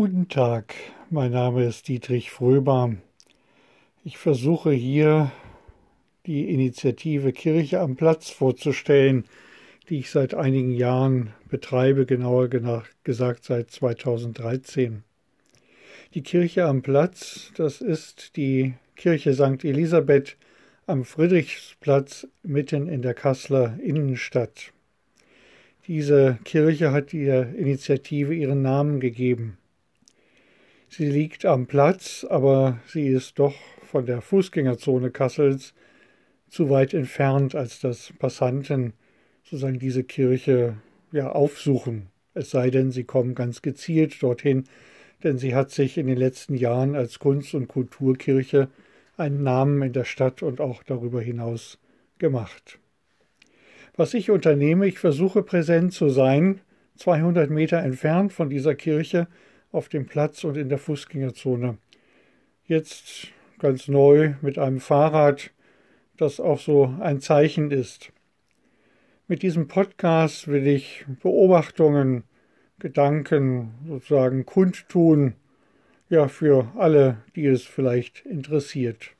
Guten Tag, mein Name ist Dietrich Fröber. Ich versuche hier die Initiative Kirche am Platz vorzustellen, die ich seit einigen Jahren betreibe, genauer gesagt seit 2013. Die Kirche am Platz, das ist die Kirche St. Elisabeth am Friedrichsplatz mitten in der Kasseler Innenstadt. Diese Kirche hat der Initiative ihren Namen gegeben. Sie liegt am Platz, aber sie ist doch von der Fußgängerzone Kassels zu weit entfernt, als dass Passanten sozusagen diese Kirche ja aufsuchen. Es sei denn, sie kommen ganz gezielt dorthin, denn sie hat sich in den letzten Jahren als Kunst- und Kulturkirche einen Namen in der Stadt und auch darüber hinaus gemacht. Was ich unternehme, ich versuche präsent zu sein, 200 Meter entfernt von dieser Kirche, auf dem Platz und in der Fußgängerzone. Jetzt ganz neu mit einem Fahrrad, das auch so ein Zeichen ist. Mit diesem Podcast will ich Beobachtungen, Gedanken sozusagen kundtun, ja, für alle, die es vielleicht interessiert.